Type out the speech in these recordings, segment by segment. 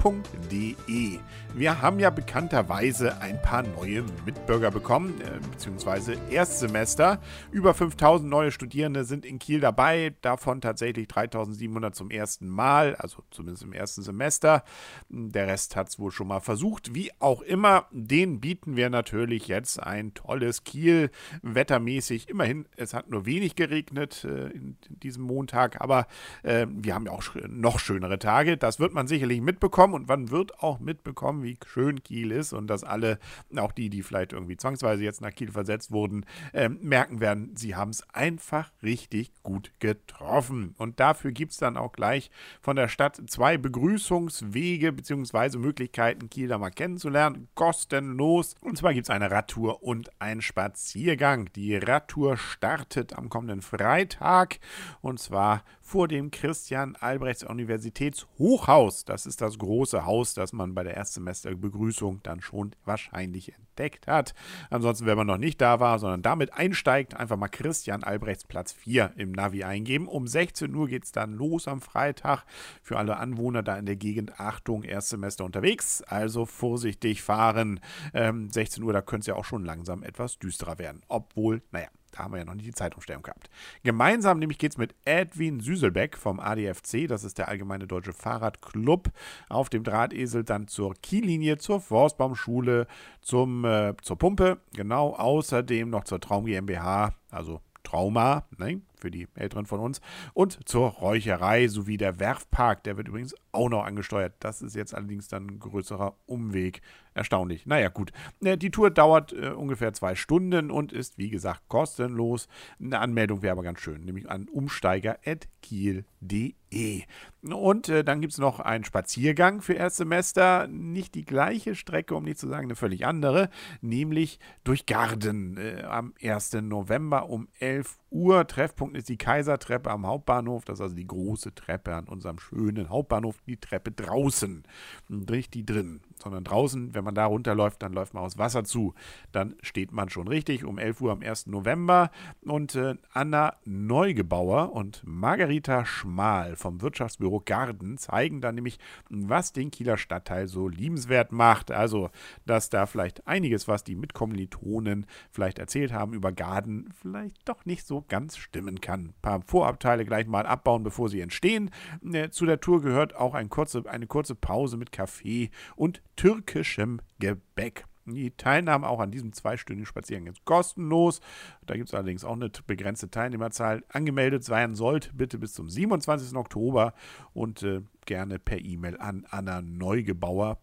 www.bildungsbildung.de. Wir haben ja bekannterweise ein paar neue Mitbürger bekommen, äh, beziehungsweise Erstsemester. Über 5000 neue Studierende sind in Kiel dabei, davon tatsächlich 3700 zum ersten Mal, also zumindest im ersten Semester. Der Rest hat es wohl schon mal versucht. Wie auch immer, den bieten wir natürlich jetzt ein tolles Kiel, wettermäßig. Immerhin, es hat nur wenig geregnet äh, in, in, diesem Montag, aber äh, wir haben ja auch noch schönere Tage. Das wird man sicherlich mitbekommen mitbekommen und man wird auch mitbekommen, wie schön Kiel ist und dass alle, auch die, die vielleicht irgendwie zwangsweise jetzt nach Kiel versetzt wurden, äh, merken werden, sie haben es einfach richtig gut getroffen. Und dafür gibt es dann auch gleich von der Stadt zwei Begrüßungswege bzw. Möglichkeiten, Kiel da mal kennenzulernen, kostenlos. Und zwar gibt es eine Radtour und einen Spaziergang. Die Radtour startet am kommenden Freitag und zwar vor dem Christian Albrechts Universitätshochhaus. Das ist das große Haus, das man bei der Erstsemesterbegrüßung dann schon wahrscheinlich entdeckt hat. Ansonsten, wenn man noch nicht da war, sondern damit einsteigt, einfach mal Christian Albrechts Platz 4 im Navi eingeben. Um 16 Uhr geht es dann los am Freitag. Für alle Anwohner da in der Gegend, Achtung, Erstsemester unterwegs. Also vorsichtig fahren. Ähm, 16 Uhr, da könnte es ja auch schon langsam etwas düsterer werden. Obwohl, naja, haben wir ja noch nicht die Zeitumstellung gehabt. Gemeinsam nämlich geht es mit Edwin Süselbeck vom ADFC, das ist der Allgemeine Deutsche Fahrradclub, auf dem Drahtesel dann zur Kiellinie, zur Forstbaumschule, zum, äh, zur Pumpe, genau, außerdem noch zur Traum GmbH, also Trauma, ne, für die Älteren von uns, und zur Räucherei sowie der Werfpark, der wird übrigens auch noch angesteuert. Das ist jetzt allerdings dann ein größerer Umweg. Erstaunlich. Naja, gut. Äh, die Tour dauert äh, ungefähr zwei Stunden und ist, wie gesagt, kostenlos. Eine Anmeldung wäre aber ganz schön, nämlich an umsteiger.kiel.de. Und äh, dann gibt es noch einen Spaziergang für Erstsemester. Nicht die gleiche Strecke, um nicht zu sagen, eine völlig andere, nämlich durch Garden äh, am 1. November um 11 Uhr. Treffpunkt ist die Kaisertreppe am Hauptbahnhof. Das ist also die große Treppe an unserem schönen Hauptbahnhof. Die Treppe draußen, nicht die drin, sondern draußen. Wenn man da runterläuft, dann läuft man aus Wasser zu. Dann steht man schon richtig um 11 Uhr am 1. November. Und äh, Anna Neugebauer und Margarita Schmal vom Wirtschaftsbüro Garden zeigen dann nämlich, was den Kieler Stadtteil so liebenswert macht. Also, dass da vielleicht einiges, was die Mitkommilitonen vielleicht erzählt haben über Garden, vielleicht doch nicht so ganz stimmen kann. Ein paar Vorabteile gleich mal abbauen, bevor sie entstehen. Äh, zu der Tour gehört auch ein kurze, eine kurze Pause mit Kaffee und türkischem Gebäck. Die Teilnahme auch an diesem zweistündigen Spaziergang ist kostenlos. Da gibt es allerdings auch eine begrenzte Teilnehmerzahl. Angemeldet sein sollt bitte bis zum 27. Oktober und äh, gerne per E-Mail an Anna Neugebauer,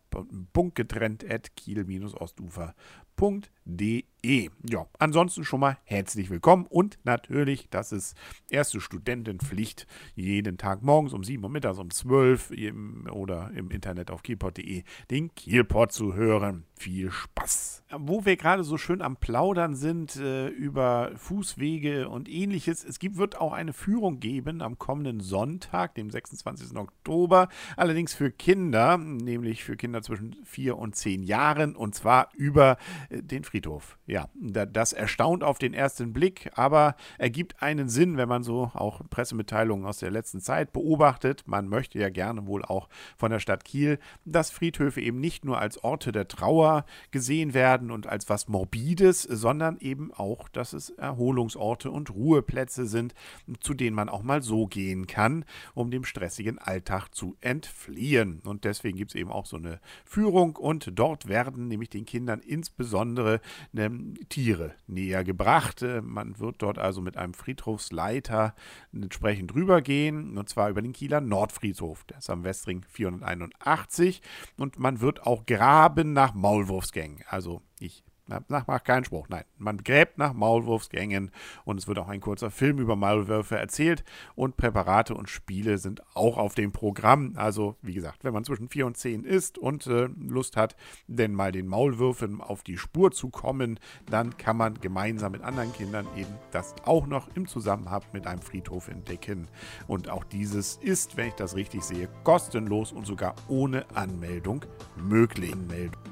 punktgetrennt at kiel-ostufer.de. Ja, ansonsten schon mal herzlich willkommen und natürlich, das ist erste Studentenpflicht, jeden Tag morgens um 7 Uhr mittags um 12 Uhr oder im Internet auf kielpot.de den Kielpot zu hören. Viel Spaß! Wo wir gerade so schön am Plaudern sind äh, über Fußwege und ähnliches, es gibt, wird auch eine Führung geben am kommenden Sonntag, dem 26. Oktober Oktober, allerdings für Kinder, nämlich für Kinder zwischen vier und zehn Jahren und zwar über äh, den Friedhof. Ja, das erstaunt auf den ersten Blick, aber ergibt einen Sinn, wenn man so auch Pressemitteilungen aus der letzten Zeit beobachtet. Man möchte ja gerne wohl auch von der Stadt Kiel, dass Friedhöfe eben nicht nur als Orte der Trauer gesehen werden und als was Morbides, sondern eben auch, dass es Erholungsorte und Ruheplätze sind, zu denen man auch mal so gehen kann, um dem stressigen Alltag zu entfliehen. Und deswegen gibt es eben auch so eine Führung und dort werden nämlich den Kindern insbesondere ähm, Tiere näher gebracht. Äh, man wird dort also mit einem Friedhofsleiter entsprechend rübergehen und zwar über den Kieler Nordfriedhof. Der ist am Westring 481 und man wird auch graben nach Maulwurfsgängen. Also ich nach, macht keinen Spruch, nein. Man gräbt nach Maulwurfsgängen und es wird auch ein kurzer Film über Maulwürfe erzählt und Präparate und Spiele sind auch auf dem Programm. Also, wie gesagt, wenn man zwischen 4 und 10 ist und äh, Lust hat, denn mal den Maulwürfen auf die Spur zu kommen, dann kann man gemeinsam mit anderen Kindern eben das auch noch im Zusammenhang mit einem Friedhof entdecken. Und auch dieses ist, wenn ich das richtig sehe, kostenlos und sogar ohne Anmeldung möglich.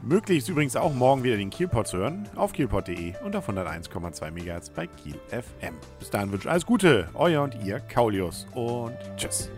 Möglich ist übrigens auch morgen wieder den Kielpot zu hören auf kielpot.de und auf 101,2 MHz bei Kiel FM. Bis dahin wünsche ich alles Gute, euer und ihr Kaulius und tschüss.